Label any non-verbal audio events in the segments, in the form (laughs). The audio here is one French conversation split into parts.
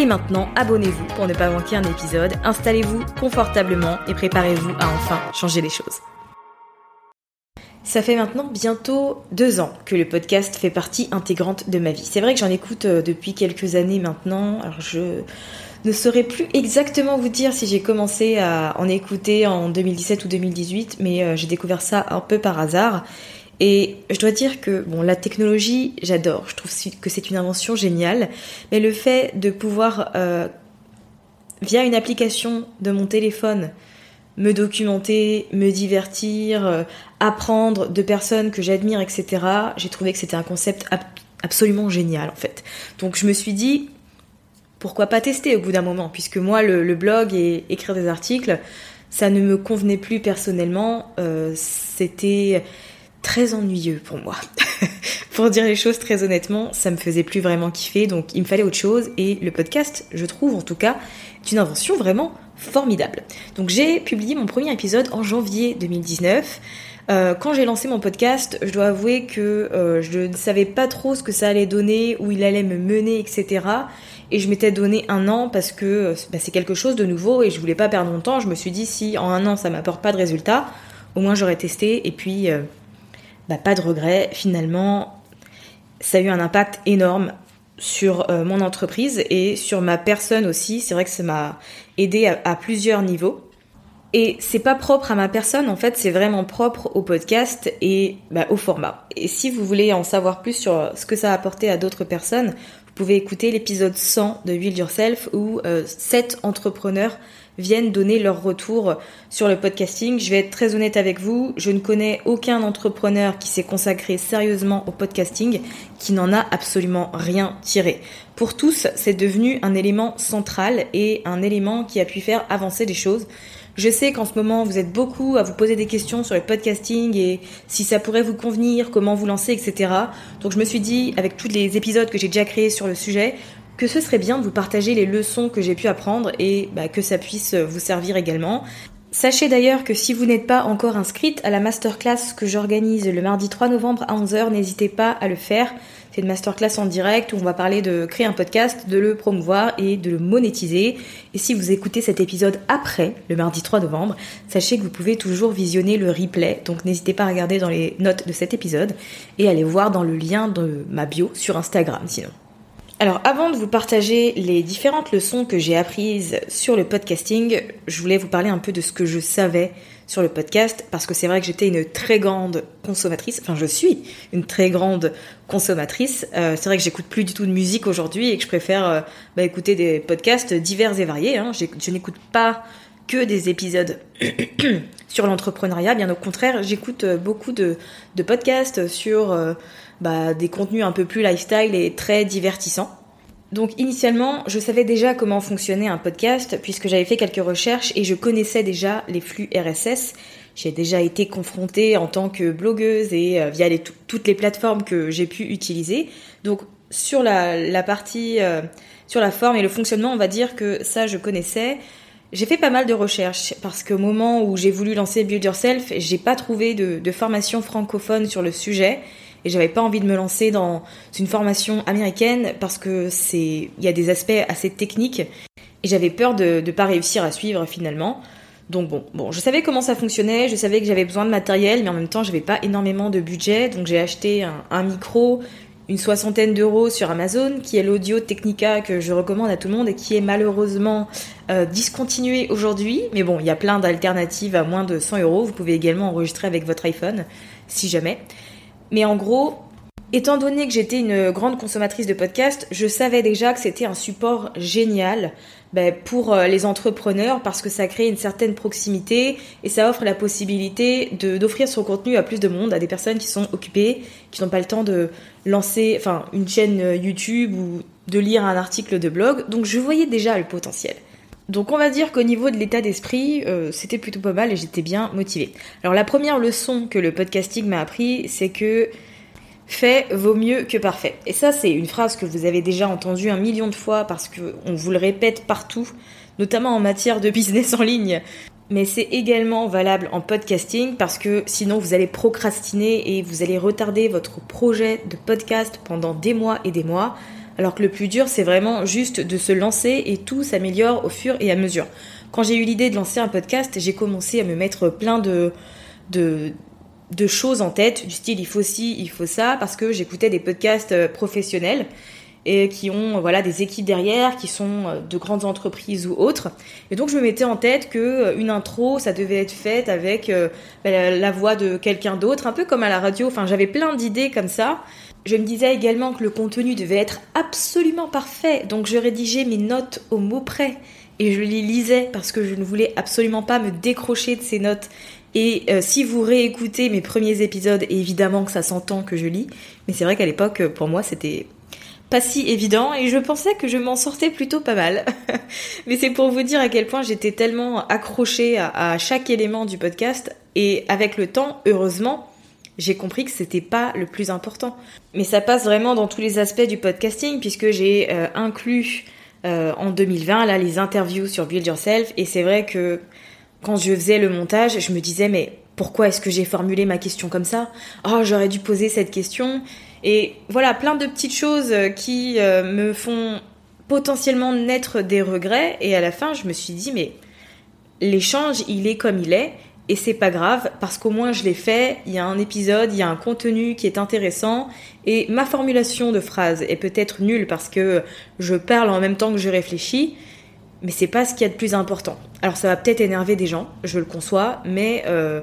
Et maintenant, abonnez-vous pour ne pas manquer un épisode, installez-vous confortablement et préparez-vous à enfin changer les choses. Ça fait maintenant bientôt deux ans que le podcast fait partie intégrante de ma vie. C'est vrai que j'en écoute euh, depuis quelques années maintenant. Alors je ne saurais plus exactement vous dire si j'ai commencé à en écouter en 2017 ou 2018, mais euh, j'ai découvert ça un peu par hasard. Et je dois dire que bon, la technologie, j'adore. Je trouve que c'est une invention géniale. Mais le fait de pouvoir, euh, via une application de mon téléphone, me documenter, me divertir, euh, apprendre de personnes que j'admire, etc. J'ai trouvé que c'était un concept absolument génial en fait. Donc je me suis dit, pourquoi pas tester au bout d'un moment, puisque moi le, blog et écrire des articles, ça ne me convenait plus personnellement. Euh, c'était très ennuyeux pour moi. (laughs) pour dire les choses très honnêtement, ça me faisait plus vraiment kiffer, donc il me fallait autre chose. Et le podcast, je trouve en tout cas, est une invention vraiment formidable. Donc j'ai publié mon premier épisode en janvier 2019. Euh, quand j'ai lancé mon podcast, je dois avouer que euh, je ne savais pas trop ce que ça allait donner, où il allait me mener, etc. Et je m'étais donné un an parce que euh, bah, c'est quelque chose de nouveau et je voulais pas perdre mon temps. Je me suis dit si en un an ça m'apporte pas de résultats, au moins j'aurais testé et puis bah, pas de regret. Finalement, ça a eu un impact énorme sur euh, mon entreprise et sur ma personne aussi. C'est vrai que ça m'a aidé à, plusieurs niveaux. Et c'est pas propre à ma personne, en fait, c'est vraiment propre au podcast et bah, au format. Et si vous voulez en savoir plus sur ce que ça a apporté à d'autres personnes, vous pouvez écouter l'épisode 100 de Build Yourself où euh, 7 entrepreneurs viennent donner leur retour sur le podcasting. Je vais être très honnête avec vous, je ne connais aucun entrepreneur qui s'est consacré sérieusement au podcasting qui n'en a absolument rien tiré. Pour tous, c'est devenu un élément central et un élément qui a pu faire avancer des choses. Je sais qu'en ce moment, vous êtes beaucoup à vous poser des questions sur le podcasting et si ça pourrait vous convenir, comment vous lancer, etc. Donc je me suis dit, avec tous les épisodes que j'ai déjà créés sur le sujet, que ce serait bien de vous partager les leçons que j'ai pu apprendre et bah, que ça puisse vous servir également. Sachez d'ailleurs que si vous n'êtes pas encore inscrite à la masterclass que j'organise le mardi 3 novembre à 11h, n'hésitez pas à le faire. C'est une masterclass en direct où on va parler de créer un podcast, de le promouvoir et de le monétiser. Et si vous écoutez cet épisode après le mardi 3 novembre, sachez que vous pouvez toujours visionner le replay. Donc n'hésitez pas à regarder dans les notes de cet épisode et aller voir dans le lien de ma bio sur Instagram sinon. Alors avant de vous partager les différentes leçons que j'ai apprises sur le podcasting, je voulais vous parler un peu de ce que je savais sur le podcast parce que c'est vrai que j'étais une très grande consommatrice, enfin je suis une très grande consommatrice. Euh, c'est vrai que j'écoute plus du tout de musique aujourd'hui et que je préfère euh, bah, écouter des podcasts divers et variés. Hein. Je n'écoute pas que des épisodes (coughs) sur l'entrepreneuriat, bien au contraire, j'écoute euh, beaucoup de, de podcasts sur bah, des contenus un peu plus lifestyle et très divertissants. Donc initialement, je savais déjà comment fonctionnait un podcast puisque j'avais fait quelques recherches et je connaissais déjà les flux RSS. J'ai déjà été confrontée en tant que blogueuse et euh, via toutes les plateformes que j'ai pu utiliser. Donc sur la, partie, euh, sur la forme et le fonctionnement, on va dire que ça je connaissais. J'ai fait pas mal de recherches parce qu'au moment où j'ai voulu lancer Build Yourself, j'ai pas trouvé de, de formation francophone sur le sujet et j'avais pas envie de me lancer dans une formation américaine parce que c'est il y a des aspects assez techniques et j'avais peur de ne pas réussir à suivre finalement. Donc bon, bon, je savais comment ça fonctionnait, je savais que j'avais besoin de matériel, mais en même temps, j'avais pas énormément de budget, donc j'ai acheté un, micro, une soixantaine d'euros sur Amazon, qui est l'Audio Technica que je recommande à tout le monde et qui est malheureusement euh, discontinué aujourd'hui. Mais bon, il y a plein d'alternatives à moins de 100 euros. Vous pouvez également enregistrer avec votre iPhone, si jamais. Mais en gros, étant donné que j'étais une grande consommatrice de podcasts, je savais déjà que c'était un support génial ben, pour euh, les entrepreneurs parce que ça crée une certaine proximité et ça offre la possibilité d'offrir son contenu à plus de monde, à des personnes qui sont occupées, qui n'ont pas le temps de lancer une chaîne euh, YouTube ou de lire un article de blog. Donc je voyais déjà le potentiel. Donc on va dire qu'au niveau de l'état d'esprit, euh, c'était plutôt pas mal et j'étais bien motivée. Alors la première leçon que le podcasting m'a appris, c'est que fait vaut mieux que parfait. Et ça c'est une phrase que vous avez déjà entendue un million de fois parce qu'on vous le répète partout, notamment en matière de business en ligne. Mais c'est également valable en podcasting parce que sinon vous allez procrastiner et vous allez retarder votre projet de podcast pendant des mois et des mois alors que le plus dur, c'est vraiment juste de se lancer et tout s'améliore au fur et à mesure. Quand j'ai eu l'idée de lancer un podcast, j'ai commencé à me mettre plein de, de, choses en tête, du style il faut ci, il faut ça, parce que j'écoutais des podcasts euh, professionnels et qui ont voilà des équipes derrière, qui sont euh, de grandes entreprises ou autres. Et donc je me mettais en tête que euh, une intro, ça devait être faite avec bah, la voix de quelqu'un d'autre, un peu comme à la radio. Enfin, j'avais plein d'idées comme ça. Je me disais également que le contenu devait être absolument parfait, donc je rédigeais mes notes au mot près et je les lisais parce que je ne voulais absolument pas me décrocher de ces notes. Et euh, si vous réécoutez mes premiers épisodes, évidemment que ça s'entend que je lis, mais c'est vrai qu'à l'époque, pour moi, c'était pas si évident et je pensais que je m'en sortais plutôt pas mal. (laughs) mais c'est pour vous dire à quel point j'étais tellement accrochée à chaque élément du podcast et avec le temps, heureusement, j'ai compris que c'était pas le plus important. Mais ça passe vraiment dans tous les aspects du podcasting puisque j'ai euh, inclus euh, en 2020 là les interviews sur Build Yourself et c'est vrai que quand je faisais le montage, je me disais mais pourquoi est-ce que j'ai formulé ma question comme ça? Oh, j'aurais dû poser cette question. Et voilà, plein de petites choses qui euh, me font potentiellement naître des regrets et à la fin, je me suis dit mais l'échange, il est comme il est et c'est pas grave parce qu'au moins je l'ai fait, il y a un épisode, il y a un contenu qui est intéressant et ma formulation de phrase est peut-être nulle parce que je parle en même temps que je réfléchis, mais c'est pas ce qu'il y a de plus important. Alors ça va peut-être énerver des gens, je le conçois, mais euh,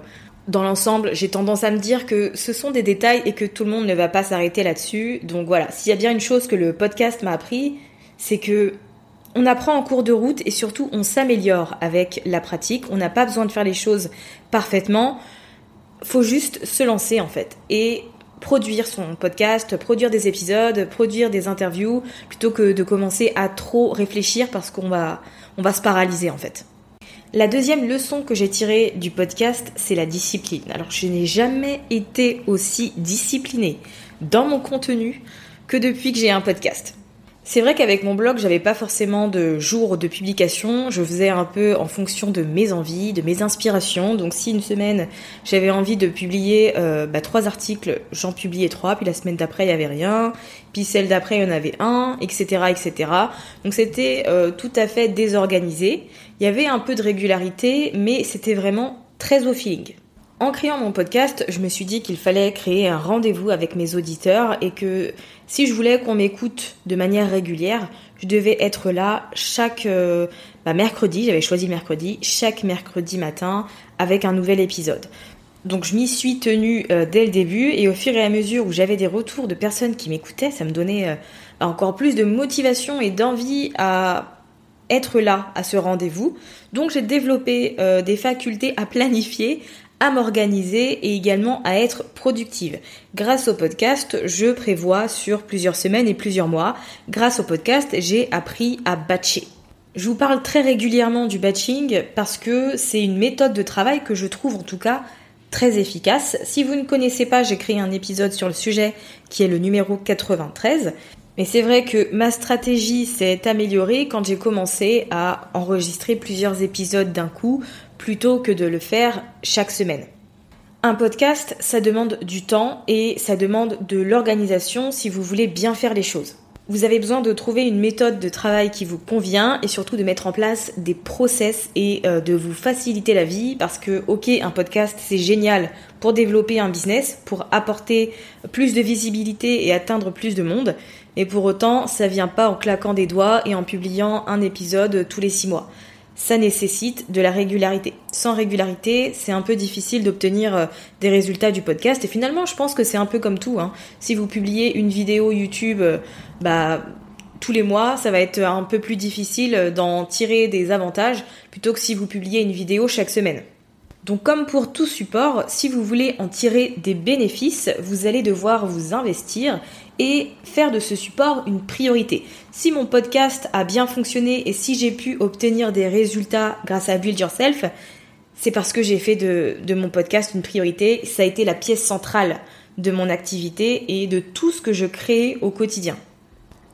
dans l'ensemble, j'ai tendance à me dire que ce sont des détails et que tout le monde ne va pas s'arrêter là-dessus. Donc voilà, s'il y a bien une chose que le podcast m'a appris, c'est que on apprend en cours de route et surtout on s'améliore avec la pratique. On n'a pas besoin de faire les choses parfaitement. Faut juste se lancer en fait et produire son podcast, produire des épisodes, produire des interviews plutôt que de commencer à trop réfléchir parce qu'on va va se paralyser en fait. La deuxième leçon que j'ai tirée du podcast, c'est la discipline. Alors je n'ai jamais été aussi disciplinée dans mon contenu que depuis que j'ai un podcast. C'est vrai qu'avec mon blog, j'avais pas forcément de jours de publication. Je faisais un peu en fonction de mes envies, de mes inspirations. Donc, si une semaine j'avais envie de publier euh, bah, trois articles, j'en publiais trois. Puis la semaine d'après, il y avait rien. Puis celle d'après, il y en avait un, etc., etc. Donc, c'était euh, tout à fait désorganisé. Il y avait un peu de régularité, mais c'était vraiment très au feeling. En créant mon podcast, je me suis dit qu'il fallait créer un rendez-vous avec mes auditeurs et que si je voulais qu'on m'écoute de manière régulière, je devais être là chaque euh, bah, mercredi, j'avais choisi mercredi, chaque mercredi matin avec un nouvel épisode. Donc je m'y suis tenue euh, dès le début et au fur et à mesure où j'avais des retours de personnes qui m'écoutaient, ça me donnait euh, encore plus de motivation et d'envie à être là à ce rendez-vous. Donc j'ai développé des facultés à planifier, à m'organiser et également à être productive. Grâce au podcast, je prévois sur plusieurs semaines et plusieurs mois. Grâce au podcast, j'ai appris à batcher. Je vous parle très régulièrement du batching parce que c'est une méthode de travail que je trouve en tout cas très efficace. Si vous ne connaissez pas, j'ai créé un épisode sur le sujet qui est le numéro 93. Mais c'est vrai que ma stratégie s'est améliorée quand j'ai commencé à enregistrer plusieurs épisodes d'un coup plutôt que de le faire chaque semaine. Un podcast, ça demande du temps et ça demande de l'organisation si vous voulez bien faire les choses. Vous avez besoin de trouver une méthode de travail qui vous convient et surtout de mettre en place des process et euh, de vous faciliter la vie parce que ok un podcast c'est génial pour développer un business, pour apporter plus de visibilité et atteindre plus de monde, mais pour autant ça vient pas en claquant des doigts et en publiant un épisode tous les six mois ça nécessite de la régularité. Sans régularité, c'est un peu difficile d'obtenir euh, des résultats du podcast. Et finalement, je pense que c'est un peu comme tout. Hein. Si vous publiez une vidéo YouTube, euh, bah tous les mois, ça va être un peu plus difficile d'en tirer des avantages plutôt que si vous publiez une vidéo chaque semaine. Donc comme pour tout support, si vous voulez en tirer des bénéfices, vous allez devoir vous investir et faire de ce support une priorité. Si mon podcast a bien fonctionné et si j'ai pu obtenir des résultats grâce à Build Yourself, c'est parce que j'ai fait de, mon podcast une priorité. Ça a été la pièce centrale de mon activité et de tout ce que je crée au quotidien.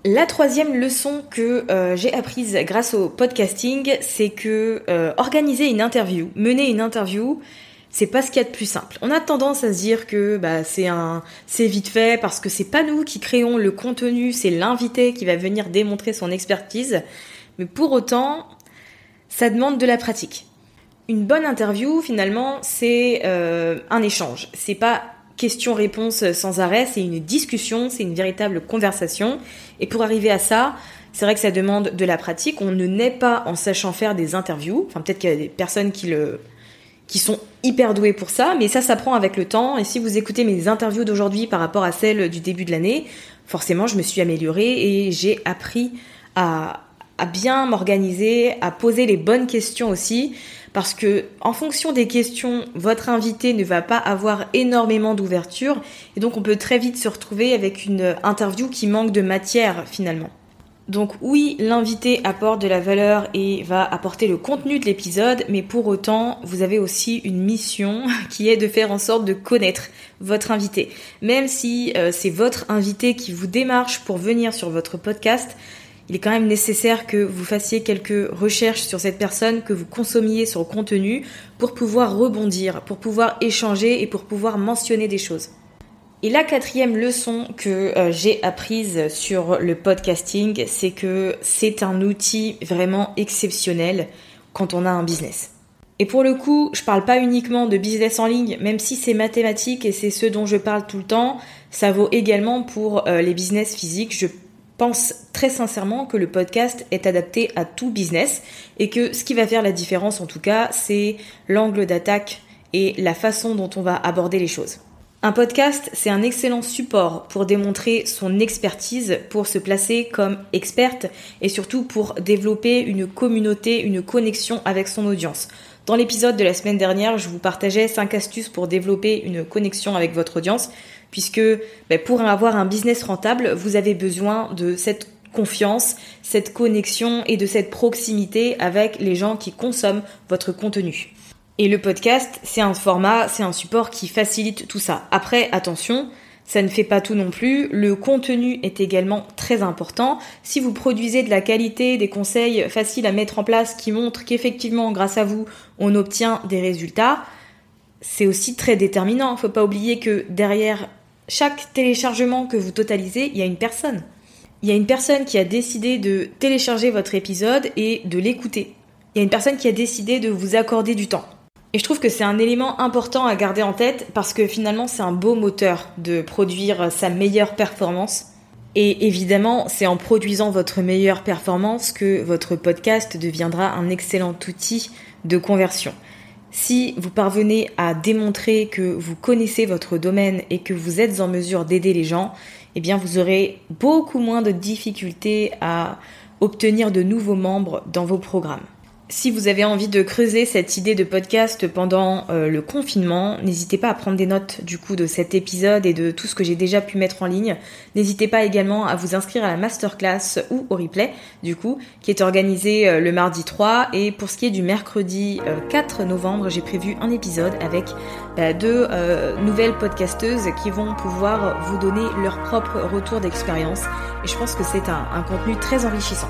La troisième leçon que euh, j'ai apprise grâce au podcasting, c'est que euh, organiser une interview, mener une interview, c'est pas ce qu'il y a de plus simple. On a tendance à se dire que bah, c'est un, c'est vite fait parce que c'est pas nous qui créons le contenu, c'est l'invité qui va venir démontrer son expertise. Mais pour autant, ça demande de la pratique. Une bonne interview, finalement, c'est euh, un échange. C'est pas question-réponse sans arrêt, c'est une discussion, c'est une véritable conversation. Et pour arriver à ça, c'est vrai que ça demande de la pratique. On ne naît pas en sachant faire des interviews. Enfin, peut-être qu'il y a des personnes qui le qui sont hyper doués pour ça, mais ça s'apprend avec le temps. Et si vous écoutez mes interviews d'aujourd'hui par rapport à celles du début de l'année, forcément, je me suis améliorée et j'ai appris à, à bien m'organiser, à poser les bonnes questions aussi, parce que en fonction des questions, votre invité ne va pas avoir énormément d'ouverture, et donc on peut très vite se retrouver avec une interview qui manque de matière finalement. Donc oui, l'invité apporte de la valeur et va apporter le contenu de l'épisode, mais pour autant, vous avez aussi une mission (laughs) qui est de faire en sorte de connaître votre invité. Même si euh, c'est votre invité qui vous démarche pour venir sur votre podcast, il est quand même nécessaire que vous fassiez quelques recherches sur cette personne, que vous consommiez son contenu pour pouvoir rebondir, pour pouvoir échanger et pour pouvoir mentionner des choses. Et la quatrième leçon que euh, j'ai apprise sur le podcasting, c'est que c'est un outil vraiment exceptionnel quand on a un business. Et pour le coup, je parle pas uniquement de business en ligne, même si c'est mathématique et c'est ce dont je parle tout le temps, ça vaut également pour euh, les business physiques. Je pense très sincèrement que le podcast est adapté à tout business et que ce qui va faire la différence en tout cas, c'est l'angle d'attaque et la façon dont on va aborder les choses. Un podcast, c'est un excellent support pour démontrer son expertise, pour se placer comme experte et surtout pour développer une communauté, une connexion avec son audience. Dans l'épisode de la semaine dernière, je vous partageais 5 astuces pour développer une connexion avec votre audience, puisque ben, pour avoir un business rentable, vous avez besoin de cette confiance, cette connexion et de cette proximité avec les gens qui consomment votre contenu. Et le podcast, c'est un format, c'est un support qui facilite tout ça. Après, attention, ça ne fait pas tout non plus. Le contenu est également très important. Si vous produisez de la qualité, des conseils faciles à mettre en place qui montrent qu'effectivement, grâce à vous, on obtient des résultats, c'est aussi très déterminant. Faut pas oublier que derrière chaque téléchargement que vous totalisez, il y a une personne. Il y a une personne qui a décidé de télécharger votre épisode et de l'écouter. Il y a une personne qui a décidé de vous accorder du temps. Et je trouve que c'est un élément important à garder en tête parce que finalement c'est un beau moteur de produire sa meilleure performance. Et évidemment, c'est en produisant votre meilleure performance que votre podcast deviendra un excellent outil de conversion. Si vous parvenez à démontrer que vous connaissez votre domaine et que vous êtes en mesure d'aider les gens, eh bien vous aurez beaucoup moins de difficultés à obtenir de nouveaux membres dans vos programmes. Si vous avez envie de creuser cette idée de podcast pendant euh, le confinement, n'hésitez pas à prendre des notes du coup de cet épisode et de tout ce que j'ai déjà pu mettre en ligne. N'hésitez pas également à vous inscrire à la masterclass ou au replay du coup qui est organisé euh, le mardi 3 et pour ce qui est du mercredi 4 euh, novembre, j'ai prévu un épisode avec bah, deux nouvelles podcasteuses qui vont pouvoir vous donner leur propre retour d'expérience et je pense que c'est un contenu très enrichissant.